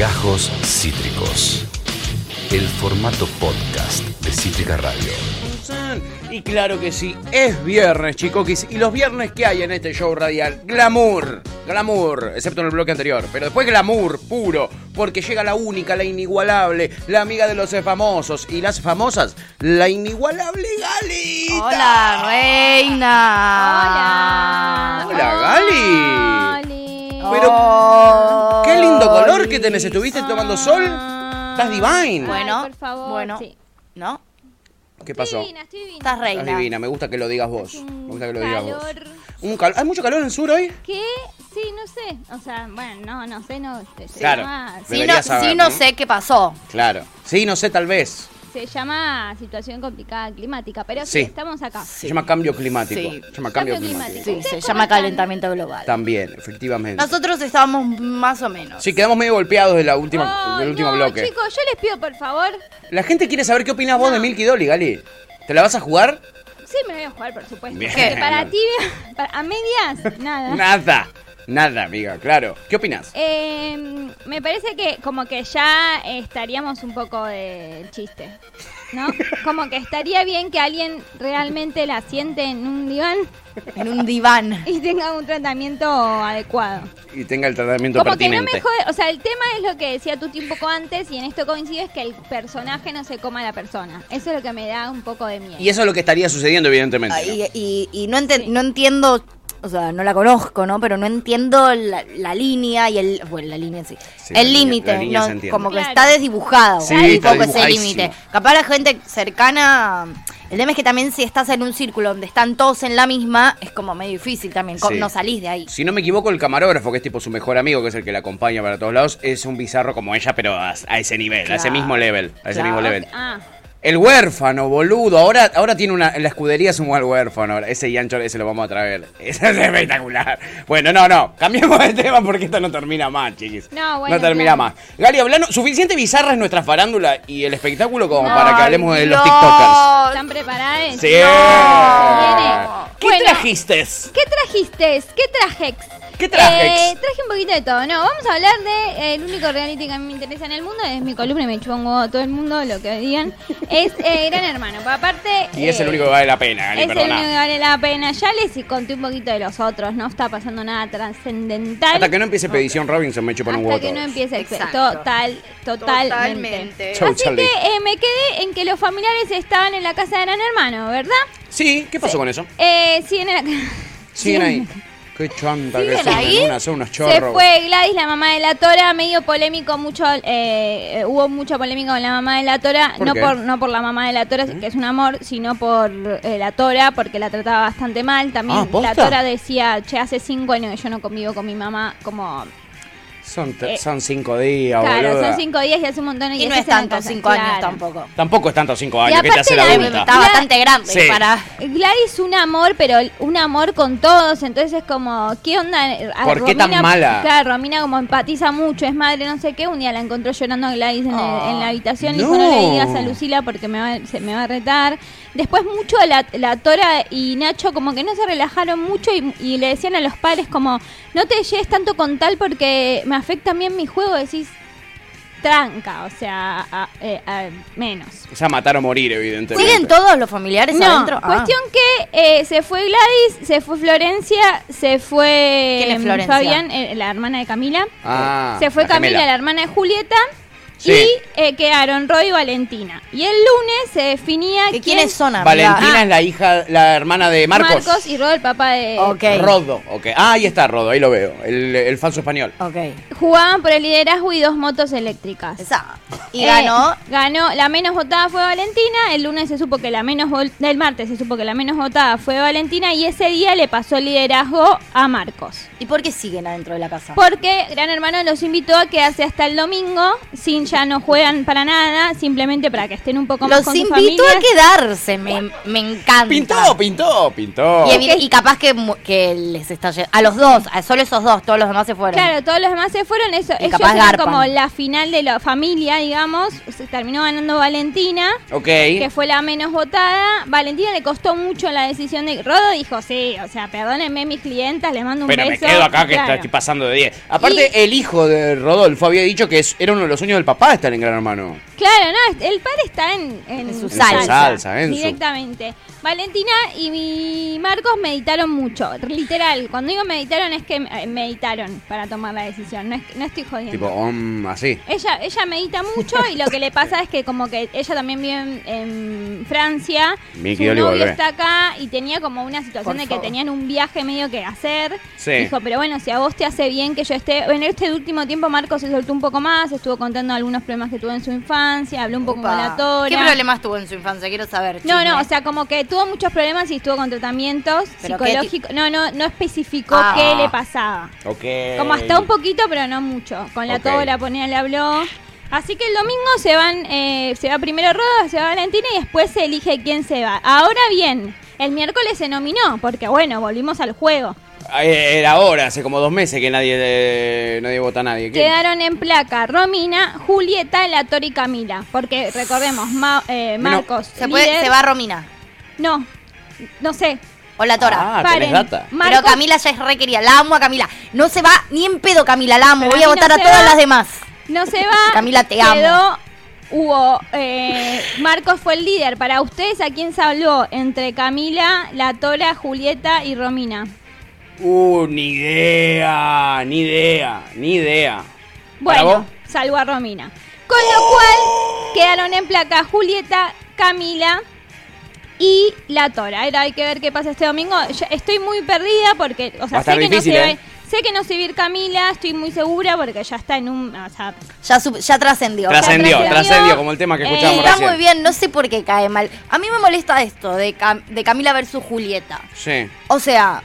Gajos Cítricos. El formato podcast de Cítrica Radio. Y claro que sí, es viernes, chicoquis. ¿Y los viernes qué hay en este show radial? Glamour, glamour, excepto en el bloque anterior. Pero después glamour puro, porque llega la única, la inigualable, la amiga de los famosos. Y las famosas, la inigualable Gali. Hola, reina. Hola, Gali. Pero qué lindo color que tenés. ¿Estuviste Ah. tomando sol? Estás divine. Bueno, por favor, bueno, sí. ¿no? ¿Qué pasó? Estoy divina, estoy divina. Estás reina. Estás divina, me gusta que lo digas vos. Me gusta que lo digas vos. calor. Un cal- ¿Hay mucho calor en el sur hoy? ¿Qué? Sí, no sé. O sea, bueno, no, no sé, no. Se Claro. llama, Sí, no, saber, sí, no ¿no? sé qué pasó. Claro. Sí, no sé, tal vez. Se llama situación complicada climática, pero sí, Sí. estamos acá. Se llama cambio climático. Sí. Se llama cambio, Cambio climático. climático. Sí, ¿Ustedes se llama están? calentamiento global. También, efectivamente. Nosotros estábamos más o menos. Sí, quedamos medio golpeados de la última, Ay, del último no, bloque. chicos, yo les pido por favor. La gente quiere saber qué opinas vos de Milky Dolly, Gali. ¿Te la vas a jugar? Sí, me voy a jugar, por supuesto. Bien. Porque para ti, para- a medias, nada. Nada. Nada, amiga, claro. ¿Qué opinas? Eh, me parece que como que ya estaríamos un poco del chiste, ¿no? Como que estaría bien que alguien realmente la siente en un diván En un diván. y tenga un tratamiento adecuado. Y tenga el tratamiento Como que no pertinente. me jode, o sea, el tema es lo que decía Tuti un poco antes y en esto coincide es que el personaje no se coma a la persona. Eso es lo que me da un poco de miedo. Y eso es lo que estaría sucediendo, evidentemente. Ah, ¿no? Y, y- y no, enten- no entiendo, o sea, no la conozco, ¿no? Pero no entiendo la, la línea y el. Bueno, la línea sí. El límite, ¿no? Como que Claro. está desdibujado. Sí, un está poco ese límite. Capaz la gente cercana. El tema es que también si estás en un círculo donde están todos en la misma, es como medio difícil también. Sí. No salís de ahí. Si no me equivoco, el camarógrafo, que es tipo su mejor amigo, que es el que la acompaña para todos lados, es un bizarro como ella, pero a, a ese nivel, a ese mismo level. A ese Claro. mismo level. Ah, El huérfano, boludo. Ahora, ahora tiene una. En la escudería es un buen huérfano. ahora. Ese Yancho, ese lo vamos a traer. Eso es espectacular. Bueno, no, no. Cambiemos de tema porque esto no termina más, chiquis. No, bueno, termina claro. más. Gali, hablando. Suficiente bizarra es nuestra farándula y el espectáculo como para que hablemos de los. TikTokers. ¿están preparados? Sí. ¿Qué Bueno. trajiste? ¿Qué trajiste? ¿Qué trajex? ¿Qué trajex? Eh, traje un poquito de todo. No, vamos a hablar de eh, el único reality que a mí me interesa en el mundo. Es mi columna y me chupa un huevo a todo el mundo, lo que digan. Es eh, Gran Hermano. Pero aparte... Y es el eh, único que vale la pena, Gali, es el único que vale la pena. Ya les conté un poquito de los otros. No está pasando nada trascendental. Hasta que no empiece Petición Robinson me chupan un Hasta huevo que no empiece Exacto. total, totalmente. Totalmente. Chau, Así que eh, me quedé en que los familiares estaban en la casa de Gran Hermano, ¿verdad? Sí, ¿qué pasó con eso? Eh, siguen en la Siguen ahí. Qué chanta que ¿Siguen son, ahí? en una, son unos chorros. Se fue Gladys, la mamá de la Tora, medio polémico, mucho, eh, hubo mucha polémica con la mamá de la Tora, ¿Por no qué? por no por la mamá de la Tora, que es un amor, sino por eh, la Tora, porque la trataba bastante mal. También Ah, la Tora decía, che, hace cinco años que yo no convivo con mi mamá, como, Son, Eh, son cinco días, claro, boluda. son cinco días y hace un montón de Y días no es tanto, cinco años claro. tampoco. Tampoco es tanto cinco Y años, que te hace la vuelta. Está Gla- bastante grande Sí. para. Gladys un amor, pero un amor con todos, entonces es como, ¿qué onda? A ¿Por qué tan mala? Claro, Romina como empatiza mucho, es madre, no sé qué, un día la encontró llorando a Gladys en, el- Ah. en la habitación y dijo, no le digas a Lucila porque me va, se me va a retar. Después mucho la, la Tora y Nacho como que no se relajaron mucho y, y le decían a los padres como, no te lleves tanto con tal porque me afecta a mí en mi juego, decís, tranca, o sea, a- eh, a- menos. O sea, matar o morir, evidentemente. ¿Siguen todos los familiares No, adentro? Ah. cuestión que eh, se fue Gladys, se fue Florencia, se fue ¿Quién es Florencia? Fabián, eh, la hermana de Camila. Ah, se fue la Camila, gemela. la hermana de Julieta. Sí. Y eh, quedaron Roy y Valentina. Y el lunes se definía ¿Que quién- ¿Quiénes son, amiga? Valentina Ah. es la hija, la hermana de Marcos. Marcos y Rodo, el papá de... Ok. Rodo, ok. Ah, ahí está Rodo, ahí lo veo. El, el falso español. Ok. Jugaban por el liderazgo y dos motos eléctricas. Esa. Y Eh, ganó. ganó, la menos votada fue Valentina, el lunes se supo que la menos vol- del martes se supo que la menos votada fue Valentina y ese día le pasó el liderazgo a Marcos. ¿Y por qué siguen adentro de la casa? Porque Gran Hermano los invitó a quedarse hasta el domingo sin ya no juegan para nada, simplemente para que estén un poco más Los con sus invito a quedarse, me, me encanta. Pintó, pintó, pintó. Y, capaz que, les está A los dos, a solo esos dos, todos los demás se fueron. Claro, todos los demás se fueron, eso, Y ellos capaz eran garpan. como la final de la familia, digamos, se terminó ganando Valentina, Ok. que fue la menos votada. Valentina le costó mucho la decisión de Rodo dijo, sí, o sea, perdónenme mis clientas, les mando un Pero me beso. quedo acá que Claro. estoy pasando de 10. Aparte, el hijo de Rodolfo había dicho que es- era uno de los sueños del papá estar en Gran Hermano. Claro, no, el padre está en, en, En su En su salsa. salsa, en su- directamente. Valentina y mi Marcos meditaron mucho, literal. Cuando digo meditaron es que eh, meditaron para tomar la decisión, no, es, no estoy jodiendo. Tipo, um, así. Ella, ella medita mucho y lo que le pasa es que como que ella también vive en, en Francia, Miki su novio está acá y tenía como una situación Por de que favor. tenían un viaje medio que hacer. Sí. Dijo, pero bueno, si a vos te hace bien que yo esté... En este último tiempo Marcos se soltó un poco más, estuvo contando algunos problemas que tuvo en su infancia, habló un poco con la tora. ¿Qué problemas tuvo en su infancia? Quiero saber. No, chisme. no, o sea, como que tuvo muchos problemas y estuvo con tratamientos ¿Pero qué ti- psicológicos. No, no, no especificó Ah. qué le pasaba. Ok. Como hasta un poquito, pero no mucho. Con la Ok. tora ponía le habló. Así que el domingo se van, eh, se va primero Roda, se va Valentina y después se elige quién se va. Ahora bien, el miércoles se nominó, porque bueno, volvimos al juego. Eh, Era ahora, hace como dos meses que nadie eh, nadie vota a nadie. ¿Qué? Quedaron en placa Romina, Julieta, La Tora y Camila. Porque recordemos, Ma- eh, Marcos. Se, puede, líder. se va Romina. No, no sé. O la Tora. Ah, Paren. tenés data. Pero Camila ya es re querida. La amo a Camila. No se va ni en pedo, Camila. La amo. Pero Voy a a mí votar no a se todas va. las demás. No se va. Camila, te amo. Quedó, hubo, eh, Marcos fue el líder. Para ustedes, ¿a quién se habló? Entre Camila, La Tora, Julieta y Romina. Uh, ni idea, ni idea, ni idea. Bueno, salvo a Romina. Con lo cual, quedaron en placa Julieta, Camila y La Tora. Ahora hay que ver qué pasa este domingo. Yo estoy muy perdida porque, o Va sea, sé que, difícil, no se va, ¿eh? sé que no se va a ir Camila, estoy muy segura porque ya está en un... O sea, Ya, ya trascendió. Trascendió, trascendió. trascendió, como el tema que Eh, escuchamos Está recién. muy bien, no sé por qué cae mal. A mí me molesta esto de, Cam- de Camila versus Julieta. Sí, O sea,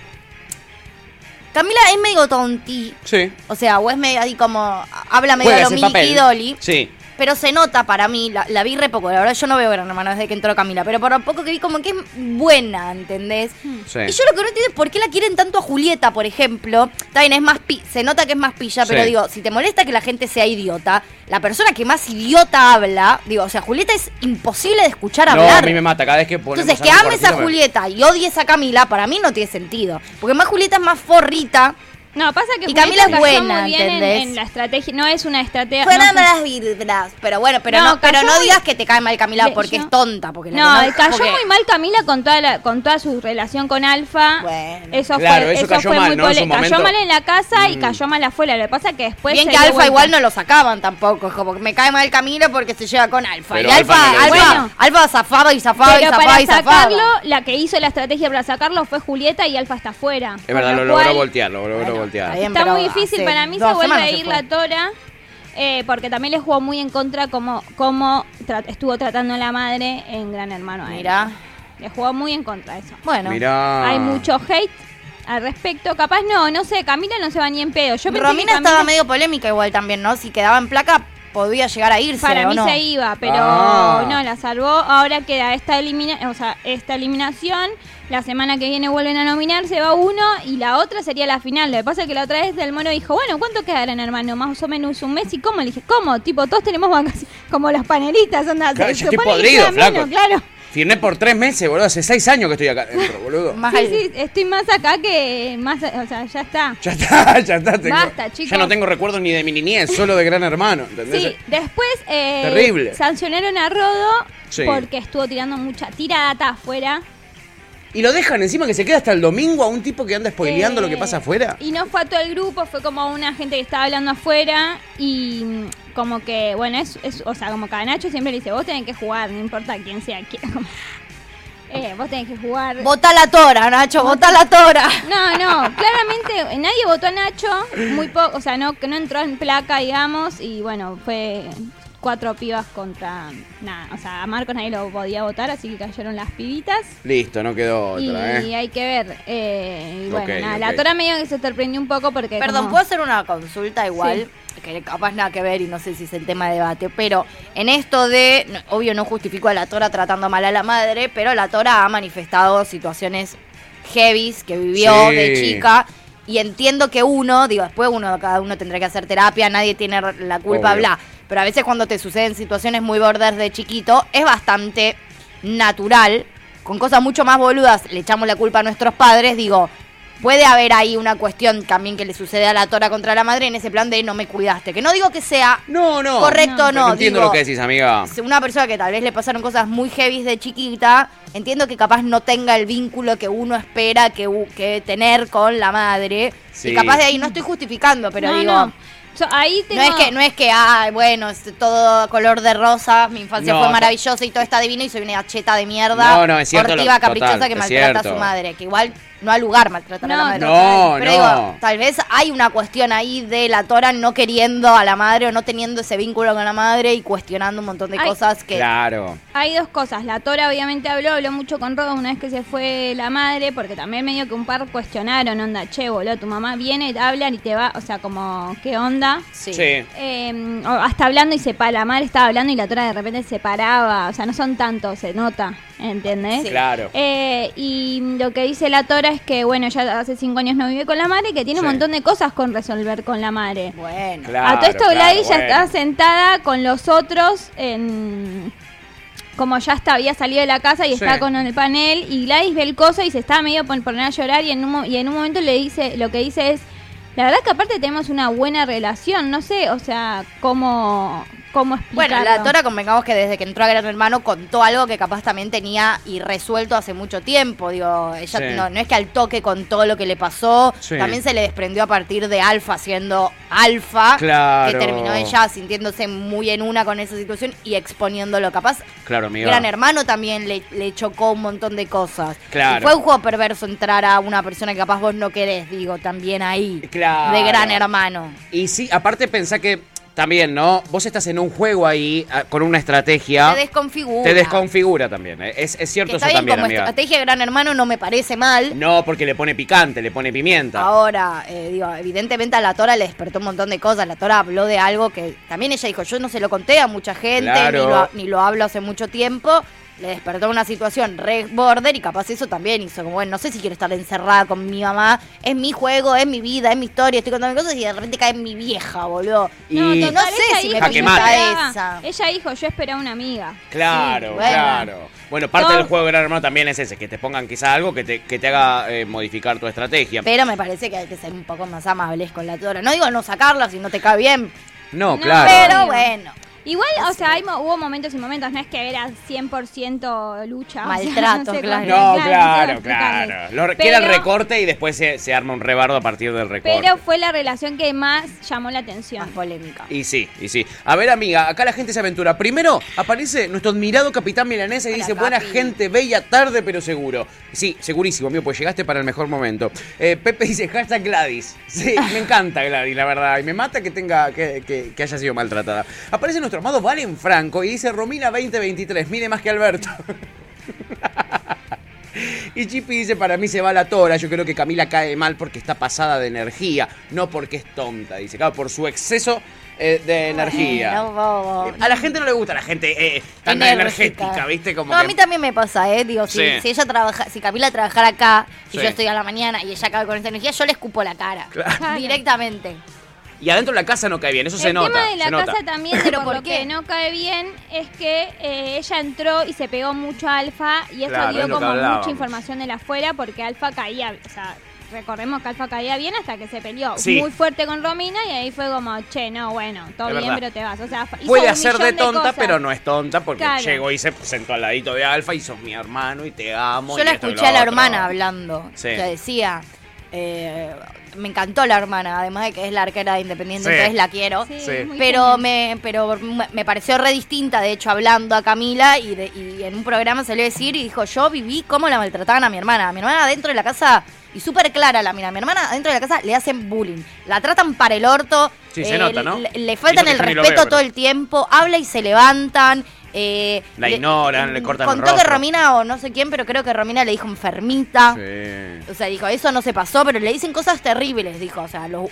Camila es medio tonti. sí. O sea, o es medio así como. Habla medio Juega lo ese Milky papel. Dolly. Sí. Pero se nota para mí, la, la vi re poco, la verdad yo no veo Gran Hermano desde que entró Camila, pero por lo poco que vi como que es buena, ¿entendés? Sí. Y yo lo que no entiendo es por qué la quieren tanto a Julieta, por ejemplo. Está bien, es más pi se nota que es más pilla, pero Sí. digo, si te molesta que la gente sea idiota, la persona que más idiota habla, digo, o sea, Julieta es imposible de escuchar No, hablar. a mí me mata cada vez que ponemos Entonces, que ames a me- Julieta y odies a Camila, para mí no tiene sentido. Porque más Julieta es más forrita. No, pasa que Y Camila es buena, muy bien en, ¿entendés? en la estrategia. No es una estrategia... Fuera no fue- las vibras. Pero bueno, pero No, no, pero no muy- digas que te cae mal Camila porque yo- es tonta. Porque la No, cayó porque- muy mal Camila con toda la, con toda su relación con Alfa. Bueno. eso Claro, fue, eso cayó fue mal, muy ¿no? Cayó momento. mal en la casa y Mm. cayó mal afuera. Lo que pasa es que después Bien que Alfa vuelta. igual no lo sacaban tampoco. Es como que me cae mal Camila porque se lleva con Alfa. Pero y Alfa, Alfa Alfa, decía. Bueno. Alfa zafaba y zafaba y zafaba para y zafaba. sacarlo, la que hizo la estrategia para sacarlo fue Julieta y Alfa está afuera. Es verdad, lo lo logró voltear, lo logró Bueno, voltear. está muy difícil. hace Para mí se vuelve a ir la Tora. eh, porque también le jugó muy en contra como, como tra- estuvo tratando a la madre en Gran Hermano. a él. Mira. Le jugó muy en contra eso. Bueno. Mirá. Hay mucho hate al respecto. Capaz no, no sé, Camila no se va ni en pedo. Yo pensé que Romina Camila- estaba medio polémica igual también, ¿no? Si quedaba en placa, podía llegar a irse. Para ¿o mí no? se iba, pero Ah. no, la salvó. Ahora queda esta, elimina o sea, esta eliminación. La semana que viene vuelven a nominar, se va uno y la otra sería la final. Lo que pasa es que la otra vez Del Mono dijo, bueno, ¿cuánto quedarán, hermano? Más o menos un mes. ¿Y cómo? Le dije, ¿cómo? Tipo, todos tenemos vacaciones, como los panelistas. Onda, Claro, se yo estoy podrido, flaco. menos, claro. Firmé por tres meses, boludo. Hace seis años que estoy acá dentro, boludo. Más Sí, sí, estoy más acá que más, o sea, ya está. Ya está, ya está. tengo- Basta, chicos. Ya no tengo recuerdos ni de mi niñez, solo de Gran Hermano. ¿entendés? Sí, después eh, Terrible. sancionaron a Rodo Sí. porque estuvo tirando mucha tirata afuera. Y lo dejan encima que se queda hasta el domingo a un tipo que anda spoileando Eh, lo que pasa afuera. Y no fue a todo el grupo, fue como una gente que estaba hablando afuera y mm, como que, bueno, es, es o sea, como que a Nacho siempre le dice, vos tenés que jugar, no importa quién sea quién. eh, vos tenés que jugar. Vota la tora, Nacho, vota la tora. No, no, claramente nadie votó a Nacho, muy poco, o sea, no, que no entró en placa, digamos, y bueno, fue cuatro pibas contra nada. O sea, a Marcos nadie lo podía votar, así que cayeron las pibitas. Listo, no quedó y otra, ¿eh? hay que ver. Eh, y bueno, nada, la Tora medio que se sorprendió un poco porque. Perdón, como- ¿puedo hacer una consulta igual? Que capaz nada que ver y no sé si es el tema de debate, pero en esto de, no, obvio no justifico a la Tora tratando mal a la madre, pero la Tora ha manifestado situaciones heavies que vivió Sí. de chica y entiendo que uno, digo, después uno, cada uno tendrá que hacer terapia, nadie tiene la culpa, Obvio. bla, pero a veces cuando te suceden situaciones muy borders de chiquito, es bastante natural, con cosas mucho más boludas, le echamos la culpa a nuestros padres, digo, puede haber ahí una cuestión también que le sucede a la tora contra la madre en ese plan de no me cuidaste. Que no digo que sea No, no. correcto, Pero no. entiendo digo, lo que decís, amiga. Una persona que tal vez le pasaron cosas muy heavy de chiquita, entiendo que capaz no tenga el vínculo que uno espera que, que tener con la madre. Sí. Y capaz de ahí no estoy justificando, pero No, digo. no. So, ahí tengo... No es que, no es que, ay, bueno, es todo color de rosa, mi infancia No, fue maravillosa y todo está divino y soy una cheta de mierda. No, no, es cierto lo- caprichosa total, que es maltrata a su madre. Que igual no al lugar maltratar a la madre. No, Pero no. digo, tal vez hay una cuestión ahí de la Tora no queriendo a la madre o no teniendo ese vínculo con la madre y cuestionando un montón de cosas que. Claro. Hay dos cosas. La Tora obviamente habló, habló mucho con Rodo una vez que se fue la madre, porque también medio que un par cuestionaron, onda, che, boludo, tu mamá viene, te hablan y te va, o sea, como, ¿qué onda? Sí. Sí. Eh, o hasta hablando y se para, la madre estaba hablando y la Tora de repente se paraba, o sea, no son tantos, se nota, ¿entendés? Sí. Claro. Eh, y lo que dice la Tora es que, bueno, ya hace cinco años no vive con la madre y que tiene Sí. un montón de cosas con resolver con la madre. Bueno. Claro. a todo esto claro, Gladys ya bueno. está sentada con los otros en... Como ya está, había salido de la casa y Sí. está con el panel y Gladys ve el coso y se está medio por poner a llorar y en un, mo- y en un momento le dice, lo que dice es, la verdad que aparte tenemos una buena relación, no sé, o sea, cómo, cómo explicarlo. Bueno, la Tora convengamos que desde que entró a Gran Hermano contó algo que capaz también tenía irresuelto hace mucho tiempo. Digo, ella Sí. no, no es que al toque contó lo que le pasó, Sí. también se le desprendió a partir de Alfa siendo Alfa, Claro. que terminó ella sintiéndose muy en una con esa situación y exponiéndolo. Capaz Claro, amiga. Gran Hermano también le, le chocó un montón de cosas. Claro. Y fue un juego perverso entrar a una persona que capaz vos no querés, digo, también ahí. Claro. De Gran Hermano. Y sí, aparte pensá que también, ¿no? Vos estás en un juego ahí ah, con una estrategia. Te desconfigura. Te desconfigura también. ¿eh? Es, es cierto Que está eso bien, también, como amiga. estrategia de Gran Hermano no me parece mal. No, porque le pone picante, le pone pimienta. Ahora, eh, digo, evidentemente a la Tora le despertó un montón de cosas. La Tora habló de algo que también ella dijo, yo no se lo conté a mucha gente, Claro. ni, lo, ni lo hablo hace mucho tiempo. Le despertó una situación re border y capaz eso también hizo como, bueno, no sé si quiero estar encerrada con mi mamá. Es mi juego, es mi vida, es mi historia, estoy contando cosas y de repente cae mi vieja, boludo. Y- No, no sé si me pinta esa. Ella dijo, yo esperaba una amiga. Claro, Sí, bueno. claro. Bueno, parte Todo- del juego de Gran Hermano también es ese, que te pongan quizá algo que te, que te haga eh, modificar tu estrategia. Pero me parece que hay que ser un poco más amables con la Tora. No digo no sacarla si no te cae bien, No, No, claro. pero bueno. Igual, o sea, hay hubo momentos y momentos, no es que era 100% lucha. o sea, Maltrato, sé claro. No, claro, explicarles. claro. Lo, que era el recorte y después se, se arma un rebardo a partir del recorte. Pero fue la relación que más llamó la atención. Más polémica. Y sí, y sí. A ver, amiga, acá la gente se aventura. Primero aparece nuestro admirado capitán milanesa y Hola, dice, buena Capi". gente, bella, tarde pero seguro. Sí, segurísimo, amigo, pues llegaste para el mejor momento. Eh, Pepe dice, hashtag Gladys. Sí, me encanta Gladys, la verdad. Y me mata que tenga, que, que- que haya sido maltratada. Aparece nuestro amado Valen Franco y dice, Romina 2023, mire más que Alberto. Y Chippy dice, para mí se va la tora, yo creo que Camila cae mal porque está pasada de energía, no porque es tonta, dice, claro, por su exceso eh, de energía. No, A la gente no le gusta la gente eh, tan energética, ¿viste? Como no, a mí también me pasa, ¿eh? Digo, si, Sí. si ella trabaja, si Camila trabajara acá y Sí. yo estoy a la mañana y ella cae con esta energía, yo le escupo la cara. Claro. Directamente. Y adentro de la casa no cae bien, eso se el nota. tema de la se nota. casa también, ¿Pero por por lo qué? que no cae bien, es que eh, ella entró y se pegó mucho a Alfa y eso Claro, dio como mucha información de la afuera porque Alfa caía, o sea, recordemos que Alfa caía bien hasta que se peleó Sí. muy fuerte con Romina y ahí fue como, che, no, bueno, todo Es bien, verdad. pero te vas. O sea, hizo Puede un hacer de tonta, pero no es tonta porque Claro. llegó y se sentó al ladito de Alfa y sos mi hermano y te amo. Yo y la esto escuché a la otro. hermana hablando. Sí. Que decía. Eh, me encantó la hermana, además de que es la arquera de Independiente, Sí. entonces la quiero. Sí, Sí. Pero me, pero me- pareció re distinta, de hecho, hablando a Camila y, de- y en un programa salió a decir y dijo, yo viví cómo la maltrataban a mi hermana. A mi hermana adentro de la casa, y súper clara la mira, a mi hermana adentro de la casa le hacen bullying, la tratan para el orto, Sí, se nota, ¿no? Le, le faltan el respeto veo, todo pero- el tiempo, habla y se levantan. Eh, La ignoran, le cortan el Contó que. Romina, o no sé quién, pero creo que Romina le dijo enfermita. Sí. O sea, dijo, eso no se pasó, pero le dicen cosas terribles, dijo. O sea, los-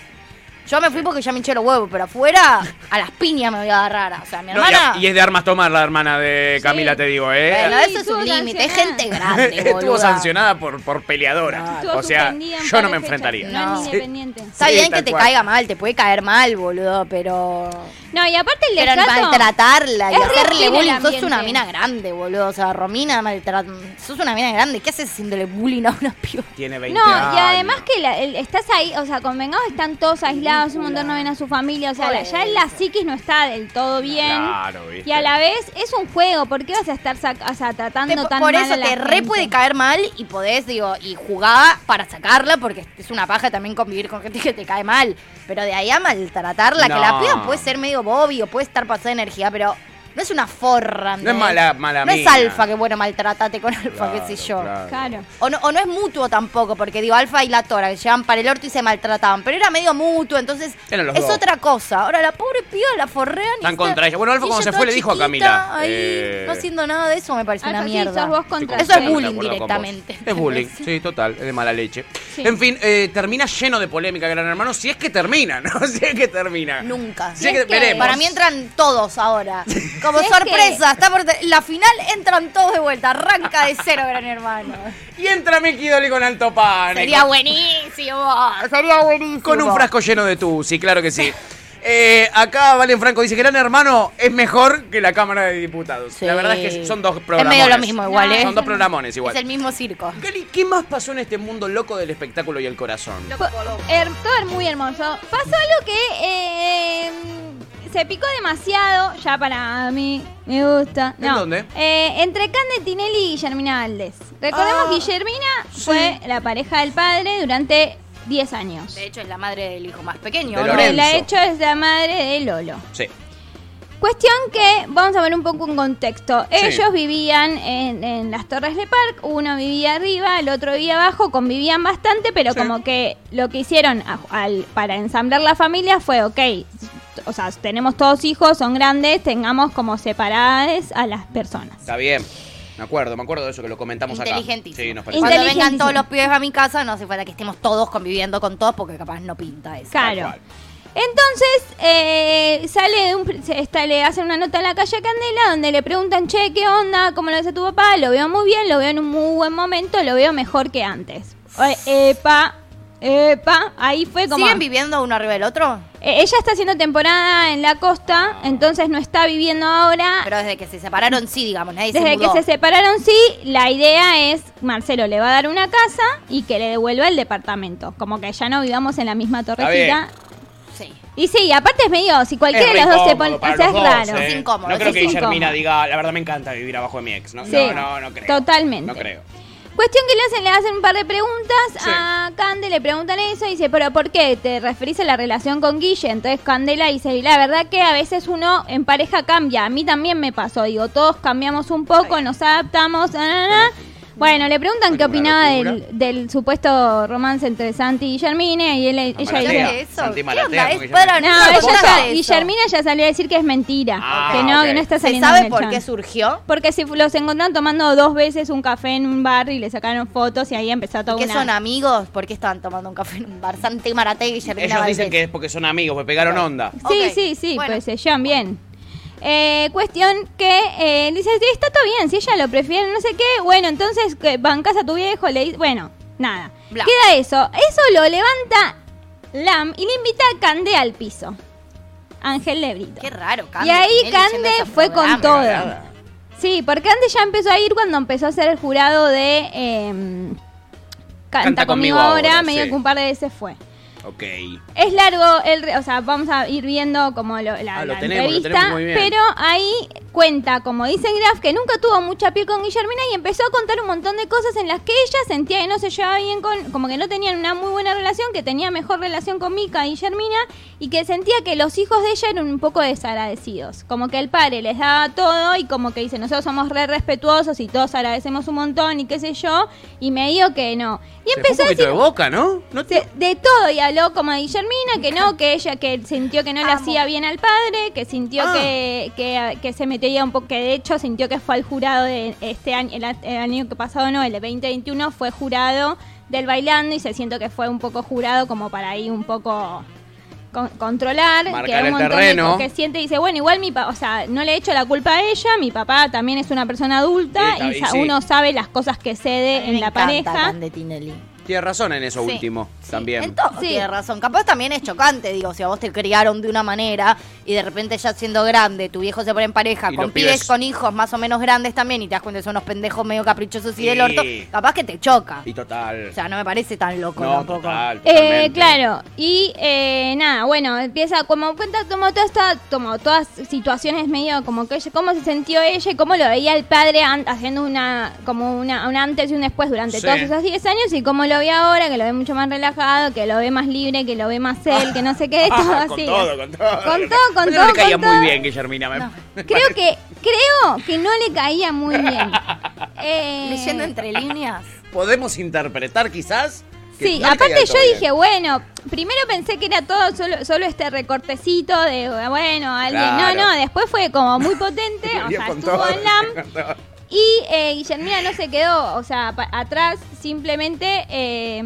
yo me fui porque ya me hinché los huevos, pero afuera a las piñas me voy a agarrar. O sea, mi No, y, hermana... a- y es de armas tomar la hermana de Sí. Camila, te digo, ¿eh? Bueno, Sí, eso es un límite, es gente grande, Estuvo boluda. sancionada por, por peleadora. O sea, yo no me enfrentaría. No, No. es Sí. independiente. Está Sí, bien que te cual. caiga mal, te puede caer mal, boludo, pero... No, y aparte el Pero destrato... maltratarla y hacerle bullying. Sos una mina grande, boludo. O sea, Romina maltrata. Sos una mina grande. ¿Qué haces haciéndole bullying a una piba? Tiene 20 No, años. y además que la- el- estás ahí, o sea, convengamos están todos aislados, un montón no ven a su familia, o sea, la- ya en la psiquis no está del todo bien. Claro, ¿viste? Y a la vez es un juego, ¿por qué vas a estar sac- o sea, tratando Te- tan por mal eso a la te re puede caer mal y podés, digo, y jugaba para sacarla porque es una paja también convivir con gente que te cae mal. Pero de ahí a maltratarla, que la piba puede ser medio bobby o puede estar pasada energía, pero no es una forra. No es mala- mala No es mina. alfa que, bueno, maltratate con alfa, Claro, qué sé yo. claro. Claro. O no, o no es mutuo tampoco, porque digo, Alfa y la Tora, que llevan para el orto y se maltrataban, pero era medio mutuo, entonces Eran los es dos. otra cosa. Ahora la pobre piba la forrean y Están está- contra ella. Bueno, Alfa y cuando se fue le dijo a chiquita, Camila, Ahí, eh, no haciendo nada de eso me parece Alfa, una sí, mierda. sos vos contra Eso es bullying Estoy de acuerdo con vos. directamente. Es bullying, sí, total, es de mala leche. Sí. En fin, eh, termina lleno de polémica Gran Hermano, si es que termina, ¿no? Si es que termina. Nunca. Si es que, es que- veremos. Para mí entran todos ahora. Como Es sorpresa, está por la final entran todos de vuelta. Arranca de cero, gran hermano. Y entra Miki Dolly con Alto Pane. Sería buenísimo. Sería buenísimo. Con un frasco lleno de tusi, claro que sí. Eh, acá Valen Franco dice, Gran Hermano es mejor que la Cámara de Diputados. Sí. La verdad es que son dos Es programones. medio lo mismo igual, No, ¿eh? Son dos programones igual. Es el mismo circo. Gali, ¿qué más pasó en este mundo loco del espectáculo y el corazón? Her- todo es muy hermoso. Pasó algo que eh, se picó demasiado, ya para mí me gusta. ¿En No. dónde? Eh, entre Cande Tinelli y Guillermina Valdés. Recordemos Ah, que Guillermina sí. fue la pareja del padre durante 10 años. De hecho, es la madre del hijo más pequeño. De. La hecho es la madre de Lolo. Sí. Cuestión que, vamos a ver un poco un contexto. Sí. Ellos vivían en, en las Torres de Park, uno vivía arriba, el otro vivía abajo, convivían bastante, pero Sí. como que lo que hicieron a- al- para ensamblar la familia fue, ok, o sea, tenemos todos hijos, son grandes, tengamos como separadas a las personas. Está bien. Me acuerdo, me acuerdo de eso que lo comentamos acá. Inteligentísimo. Sí, nos parece. Cuando vengan todos los pibes a mi casa, no hace falta que estemos todos conviviendo con todos porque capaz no pinta eso. Claro. Entonces, eh, sale de un, se está, le hacen una nota en la calle Candela donde le preguntan, che, ¿qué onda? ¿Cómo lo hace tu papá? Lo veo muy bien, lo veo en un muy buen momento, lo veo mejor que antes. Oye, epa, epa, ahí fue como... ¿Siguen viviendo uno arriba del otro? Eh, ella está haciendo temporada en la costa, entonces no está viviendo ahora. Pero desde que se separaron, sí, digamos, nadie Desde se que se separaron, sí, la idea es, Marcelo le va a dar una casa y que le devuelva el departamento. Como que ya no vivamos en la misma torrecita. Sí. Y sí, aparte es medio, si cualquiera de los dos se pone, o sea, es raro. ¿eh? Es incómodo, No es creo que incómodo. Guillermina diga, la verdad me encanta vivir abajo de mi ex. No, Sí. no, no, no creo. Totalmente. No creo. Cuestión que le hacen, le hacen un par de preguntas Sí. a Cande, le preguntan eso y dice, pero ¿por qué? ¿Te referís a la relación con Guille? Entonces Candela dice, la verdad que a veces uno en pareja cambia, a mí también me pasó, digo, todos cambiamos un poco, nos adaptamos, na, na, na. Bueno, le preguntan qué opinaba del, del supuesto romance entre Santi y Guillermina y él, ella dice... No, ella ya-. Guillermina ya salió a decir que es mentira, Ah, que no, que no está ¿Se saliendo sabe con el por chan. qué surgió? Porque si los encontraron tomando dos veces un café en un bar y le sacaron fotos y ahí empezó todo ¿Qué una... son amigos? ¿Por qué estaban tomando un café en un bar? Santi Maraté y Guillermina Ellos dicen que es porque son amigos, me pegaron onda. Sí, sí, sí, bueno. pues se llevan bien. Eh, cuestión que eh, dice, sí, está todo bien, si ella lo prefiere, no sé qué, bueno, entonces que bancas a tu viejo, le dice, bueno, nada. Bla. Queda eso. Eso lo levanta Lam y le invita a Cande al piso. Ángel Lebrito. Qué raro, Cande. Y ahí Cande fue con todo. Sí, porque antes ya empezó a ir cuando empezó a ser el jurado de eh, Canta, conmigo, ahora, medio sí. que un par de veces fue. Ok. Es largo, el, o sea, vamos a ir viendo como lo- la, Ah, lo la tenemos, lo entrevista, tenemos muy bien. pero ahí cuenta, como dice Graf, que nunca tuvo mucha piel con Guillermina y empezó a contar un montón de cosas en las que ella sentía que no se llevaba bien con, como que no tenían una muy buena relación, que tenía mejor relación con Mica y Guillermina y que sentía que los hijos de ella eran un poco desagradecidos. Como que el padre les daba todo y como que dice, nosotros somos re respetuosos y todos agradecemos un montón y qué sé yo, y me dijo que no. Y Se fue empezó un a decir, de boca, ¿no? ¿No te- de, de todo y habló como de Guillermina, que no, que ella que sintió que no le Amo. hacía bien al padre, que sintió Ah. que, que, que se metería un poco, que de hecho sintió que fue al jurado de este año, el, a- el año que pasado no, el de 2021 fue jurado del bailando y se siento que fue un poco jurado como para ahí un poco con- controlar, Marcar que hay un montón de terreno. co- que siente y dice, bueno, igual mi papá, o sea, no le echo la culpa a ella, mi papá también es una persona adulta Sí, está- y y sa- sí. uno sabe las cosas que A cede mí en me la encanta pareja. Tiene razón en eso Sí, último, sí, también. En todo Sí. tiene razón. Capaz también es chocante, digo, si a vos te criaron de una manera y de repente ya siendo grande, tu viejo se pone en pareja Y con los pibes pibes- con hijos más o menos grandes también y te das cuenta que son unos pendejos medio caprichosos y del orto, capaz que te choca. Y total. O sea, no me parece tan loco no, tampoco. total. Eh, totalmente. claro, y eh, nada, bueno, empieza como cuenta como toda esta, como todas situaciones medio como que ella, cómo se sintió ella y cómo lo veía el padre an- haciendo una, como una, un antes y un después durante Sí. todos esos 10 años y cómo lo ve ahora, que lo ve mucho más relajado, que lo ve más libre, que lo ve más él, que no sé qué, todo Ah, así. con todo, con todo. Con todo, con todo, No le caía muy bien, Guillermina. me- No. me Creo que, creo que no le caía muy bien. Eh, Leyendo entre líneas. ¿Podemos interpretar quizás? Sí, no aparte yo bien. dije, bueno, primero pensé que era todo solo, solo este recortecito de, bueno, alguien. Claro. No, no, después fue como muy potente, o sea, con estuvo todo, en LAM. Y eh, Guillermina no se quedó, o sea, pa- atrás, simplemente eh,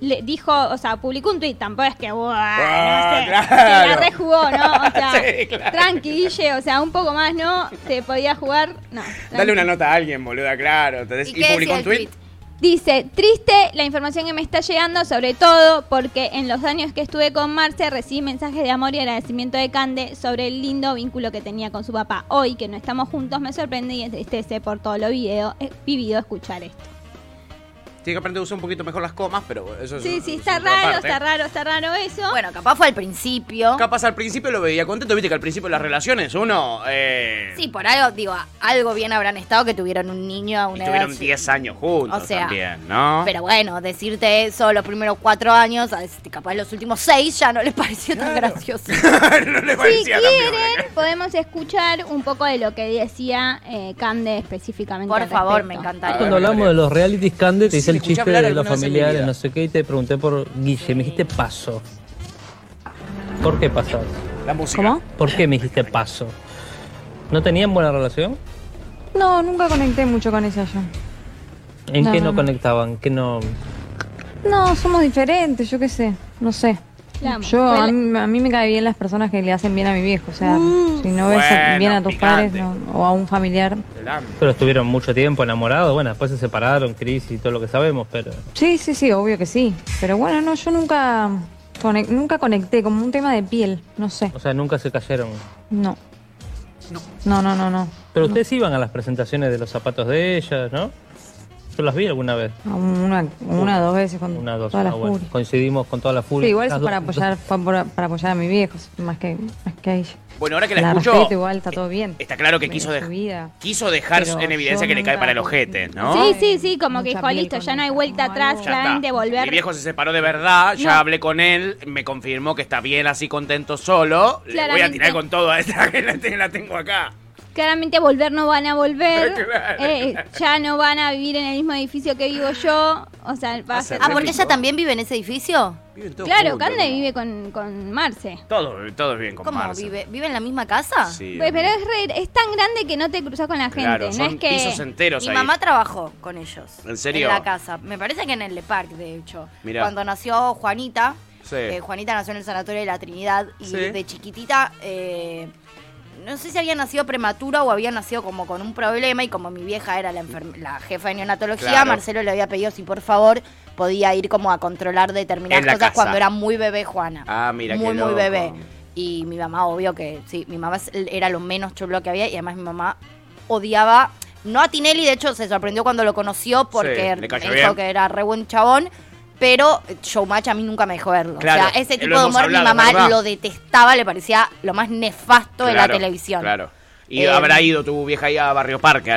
le dijo, o sea, publicó un tuit, tampoco es que, "Buah, Ah, no sé, claro. se la rejugó, ¿no? O sea, Sí, claro. tranqui, Guille, o sea, un poco más, ¿no? Se podía jugar, no. Dale una nota a alguien, boluda, claro. Des- ¿Y publicó un tweet. tweet? Dice, triste la información que me está llegando, sobre todo porque en los años que estuve con Marce recibí mensajes de amor y agradecimiento de Cande sobre el lindo vínculo que tenía con su papá. Hoy que no estamos juntos me sorprende y entristece por todo lo vivido escuchar esto. Tiene que aprender a usar un poquito mejor las comas, pero eso es. Sí, sí, es está raro, parte. está raro, está raro eso. Bueno, capaz fue al principio. Capaz al principio lo veía contento, viste que al principio de las relaciones uno. Eh, Sí, por algo, digo, algo bien habrán estado que tuvieron un niño a y una tuvieron edad- 10 años juntos O sea, también, ¿no? Pero bueno, decirte eso los primeros cuatro años, a decirte capaz los últimos seis ya no les pareció tan gracioso. no le si parecía tan quieren, podemos escuchar un poco de lo que decía eh, Cande específicamente. Por al favor, me encantaría. Cuando hablamos de los realities Cande, te el chiste de los familiares, no sé qué, y te pregunté por Guille, me dijiste paso. ¿Por qué pasas? La música. ¿Cómo? ¿Por qué me dijiste paso? ¿No tenían buena relación? No, nunca conecté mucho con ella yo. ¿En No, qué no. conectaban? ¿Qué no? No, somos diferentes, yo qué sé, no sé. Yo, a mí, a mí me cae bien las personas que le hacen bien a mi viejo. O sea, si no ves Bueno, bien a tus picante. padres no- o a un familiar. Pero estuvieron mucho tiempo enamorados, bueno, después se separaron, crisis y todo lo que sabemos, pero... Sí, sí, sí, obvio que sí. Pero bueno, no, yo nunca, conec- nunca conecté, como un tema de piel, no sé. O sea, nunca se cayeron. No. No, no, no, no. Pero ustedes iban a las presentaciones de los zapatos de ella, ¿no? Yo las vi alguna vez. A Una, una dos veces con Una, dos, toda la ah, bueno. furia. Coincidimos con toda la furia. Sí, igual es para apoyar, para apoyar a mi viejo, más que, más que a ella. Bueno, ahora que la, La escucho. respeto igual, está todo bien. Está claro que quiso, vida. quiso dejar Pero en evidencia que le cae para el ojete, ¿no? Sí, sí, sí, como que dijo, listo, ya no hay vuelta atrás, Ya claramente volver. Mi viejo se separó de verdad, ya No. hablé con él, me confirmó que está bien así contento solo. Le voy a Claramente. tirar con todo a esta que la tengo acá. Claramente volver no van a volver, Claro. eh, ya no van a vivir en el mismo edificio que vivo yo, o sea, va a ser... Ah, porque ella también vive en ese edificio. Viven todos Claro, juntos, Cande ¿no? vive con, con Marce. Todo, todo bien con ¿Cómo Marce. vive? ¿Vive en la misma casa? Sí, Pues, pero es, re- es tan grande que no te cruzas con la gente, Claro, no son es que... pisos enteros Mi ahí. mamá trabajó con ellos. ¿En serio? En la casa. Me parece que en el Le Parc, de hecho. Mirá. Cuando nació Juanita, Sí. eh, Juanita nació en el Sanatorio de la Trinidad y Sí. de chiquitita, eh, no sé si había nacido prematura o había nacido como con un problema y como mi vieja era la, la jefa de neonatología, Claro. Marcelo le había pedido si por favor podía ir como a controlar determinadas cosas casa. cuando era muy bebé Juana. Ah, mira, qué Muy, muy bebé. Y mi mamá, obvio que sí, mi mamá era lo menos chulo que había y además mi mamá odiaba, no a Tinelli, de hecho se sorprendió cuando lo conoció porque cayó dijo bien. que era re buen chabón, pero Showmatch a mí nunca me dejó verlo. Claro, o sea, ese lo tipo de humor mi mamá lo detestaba, le parecía lo más nefasto de la televisión. Claro. Y Eh, habrá ido tu vieja ahí a Barrio Parque,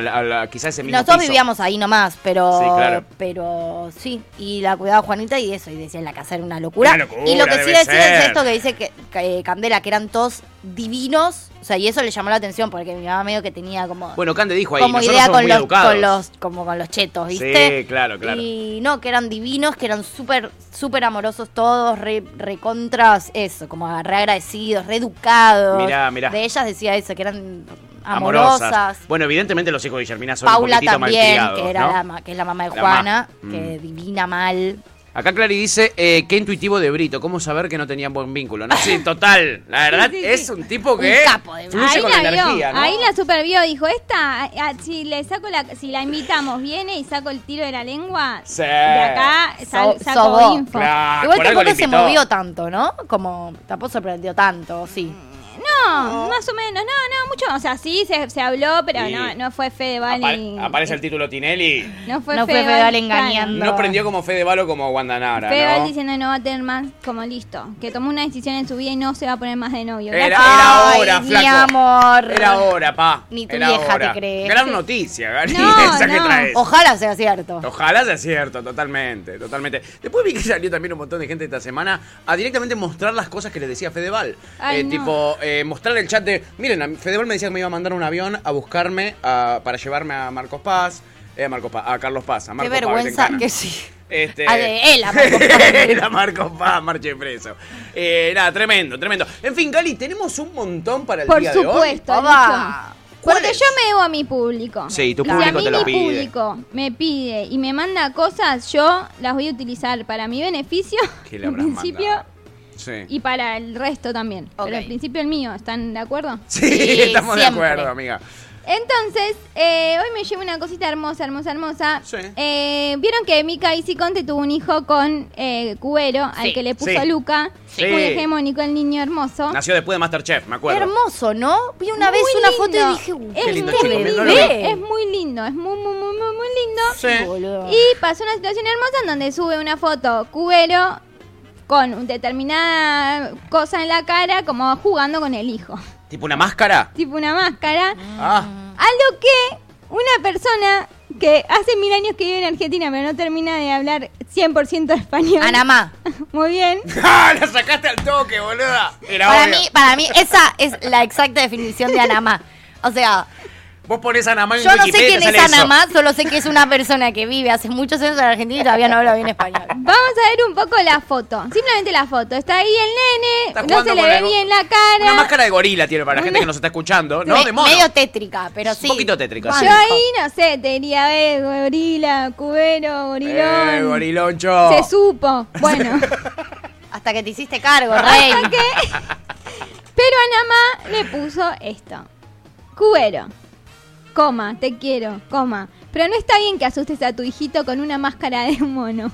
quizás ese mismo Nosotros piso. vivíamos ahí nomás, pero Sí, claro. pero sí, y la cuidaba Juanita y eso, y decía en la casa era una locura. Una locura, y lo que sí decía es esto que dice que, que, eh, Candela, que eran todos divinos, o sea, y eso le llamó la atención porque mi mamá medio que tenía como, Bueno, Cande dijo ahí, como idea con los, con los, como con los chetos, ¿viste? Sí, claro, claro. Y no, que eran divinos, que eran súper, súper amorosos todos, re, recontras, eso, como re agradecidos, re educados. Mirá, mirá. De ellas decía eso, que eran amorosas. Bueno, evidentemente los hijos de Guillermina son Paula un poquitito también, que, era ¿no? la, que es la mamá de Juana, ma- que Mm. divina mal. Acá Clary dice, eh, qué intuitivo de Brito, cómo saber que no tenían buen vínculo, ¿no? Sí, total, la verdad Sí, sí, es sí. un tipo Un que capo de- fluye ahí con la la vio, energía, ¿no? ahí la supervio, dijo, esta, si le saco la, si la invitamos, viene y saco el tiro de la lengua, Sí. de acá sal- So- saco info. Claro, Igual tampoco se movió tanto, ¿no? Como tampoco sorprendió tanto, sí. No, más o menos, no, no, mucho, o sea, sí se, se habló, pero Sí. no, no fue Fedeval Apa- y... aparece el título Tinelli. No fue No fue Fedeval, Fedeval engañando. No prendió como Fede como Guandanara, Fedeval ¿no? diciendo no va a tener más, como listo, que tomó una decisión en su vida y no se va a poner más de novio. Era, Gracias. era Ay, hora, mi flaco. amor. Era hora, pa. Ni tu Era vieja hora. te cree. Gran noticia, Gary, No, esa que no. traes. Ojalá sea cierto. Ojalá sea cierto, totalmente, totalmente. Después vi que salió también un montón de gente esta semana a directamente mostrar las cosas que les decía Fedeval. Ay, Eh, no. Tipo, eh, mostrar el chat de. Miren, a Fedeval me decía que me iba a mandar un avión a buscarme a- para llevarme a Marcos Paz. Eh, a Marcos Paz, a Carlos Paz. A Qué Marcos Paz, vergüenza Betencana. que sí. Este... Ah, de él, a Marcos Paz. Era Marcos Paz, marche preso. Eh, nada, tremendo, tremendo. En fin, Gali, tenemos un montón para el Por día de hoy. supuesto. Lucho. ¿Cuál Porque es? yo me debo a mi público. Sí, tu público si a mí te lo mi pide. público me pide y me manda cosas, yo las voy a utilizar para mi beneficio, ¿Qué le en principio, mandado? Sí. y para el resto también. Ok. Pero en principio el mío, ¿están de acuerdo? Sí, Sí, estamos de acuerdo, amiga. Entonces, eh, hoy me llevo una cosita hermosa, hermosa, hermosa. Sí. Eh, Vieron que Mika Isiconte tuvo un hijo con eh, Cubero, al que le puso Sí. a Luca. Sí. Muy hegemónico el niño hermoso. Nació después de Masterchef, me acuerdo. Hermoso, ¿no? Vi una vez una foto y dije, uh, es Qué lindo muy chico, lindo. no. Es muy lindo, es muy, muy, muy, muy, lindo. Y pasó una situación hermosa en donde sube una foto cubero con un determinada cosa en la cara, como jugando con el hijo. ¿Tipo una máscara? Tipo una máscara. Ah. A lo que una persona que hace mil años que vive en Argentina, pero no termina de hablar 100% español. Anamá. Muy bien. ¡Ah! La sacaste al toque, boluda. Era Para obvio. mí, para mí, esa es la exacta definición de Anamá. O sea, Vos pones a Namá en yo no sé quién es sale eso. Anamá, solo sé que es una persona que vive hace muchos años en Argentina y todavía no habla bien español. Vamos a ver un poco la foto. Simplemente la foto. Está ahí el nene, no se le ve algo- bien la cara. Una máscara de gorila tiene para la gente Una- que nos está escuchando, ¿no? Me- De mono. Medio tétrica, pero Un sí. poquito tétrica, sí. Yo ahí, no sé, te diría, eh, gorila, cubero, gorilón. Eh, goriloncho. Se supo. Bueno. Hasta que te hiciste cargo, rey. Hasta que- Pero a Namá le puso esto. Cubero. Coma, te quiero, coma. Pero no está bien que asustes a tu hijito con una máscara de mono.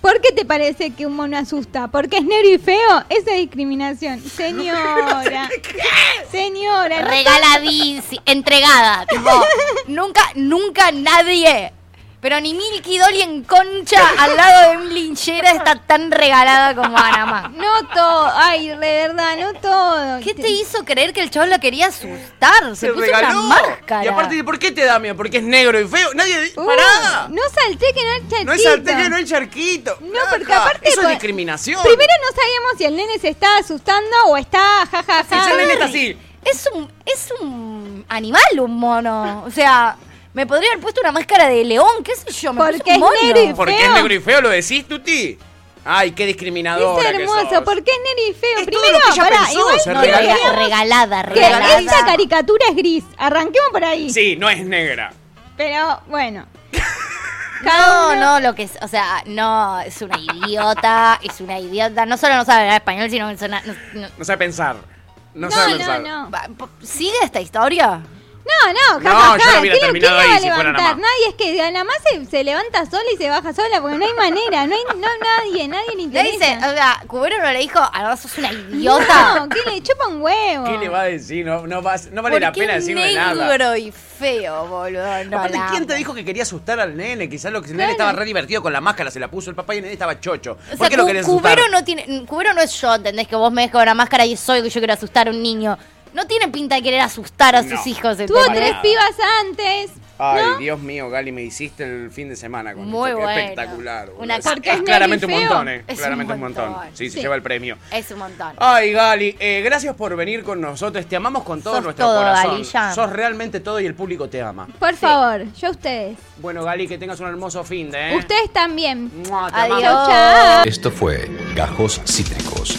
¿Por qué te parece que un mono asusta? ¿Porque es negro y feo? Eso es discriminación. Señora. Señora. Regaladísima, entregada. Tipo, nunca, nunca nadie, pero ni Milky Dolly en concha al lado de un linchera está tan regalada como Anamá. No todo, ay, de verdad, no todo. ¿Qué te hizo creer que el chavo la quería asustar? Se, Se puso regaló. una máscara. Y aparte, ¿por qué te da miedo? Porque es negro y feo. Nadie. Uh, ¡Pará! No salté que no hay charquito. No es salteque, no hay charquito. No, porque aparte Eso es discriminación. Primero no sabíamos si el nene se está asustando o está jajaja. Si el nene está así. Es un, es un animal, un mono. O sea, me podría haber puesto una máscara de león, qué sé yo. Me es negro y Porque es feo. negro y feo, ¿lo decís, Tuti? Ay, qué discriminadora Es que hermoso, sos. porque es negro y feo. Es todo Primero, lo que ella pará, pensó, igual No, regalada, que regalada. esta caricatura es gris. Arranquemos por ahí. Sí, no es negra. Pero bueno. No, no, lo que es, o sea, no, es una idiota, es una idiota. No solo no sabe hablar español, sino que es no- no- No sabe pensar. No, No, sabe no, pensar. ¿Sigue esta historia? No, no, No, jajaja. yo lo hubiera ¿Quién- terminado quién la ahí si fuera? Namá. Nadie es que nada más se, se levanta sola y se baja sola porque no hay manera. No hay no, nadie, nadie le Le interesa. dice, o sea, Cubero no le dijo, ah, sos una idiota. No, que le chupa un huevo. ¿Qué le va a decir? No, no, va- no vale la pena decirle nada. negro y feo, boludo. No, Aparte, la ¿quién te dijo que quería asustar al nene? Quizás lo que el Claro. nene estaba re divertido con la máscara, se la puso el papá y el nene estaba chocho. O ¿Por sea, qué lo querés asustar? Cubero no tiene, Cubero no es yo, ¿entendés? Que vos me des con una máscara y soy que yo quiero asustar a un niño. No tiene pinta de querer asustar a sus No. hijos. Tuvo ¿entendés? tres pibas antes. Ay, ¿no? Dios mío, Gali, me hiciste el fin de semana con Muy esto. Qué bueno. espectacular. boludo. Una es, ca- Porque es es claramente un montón, eh. Es un claramente un montón. montón. Sí, se Sí. lleva el premio. Es un montón. Ay, Gali, eh, gracias por venir con nosotros. Te amamos con todo Sos nuestro todo, corazón. Gali, ya. Sos realmente todo y el público te ama. Por favor, yo a ustedes. Bueno, Gali, que tengas un hermoso fin de, ¿eh? Ustedes también. Mua, te Adiós. Chao. Esto fue Gajos Cítricos.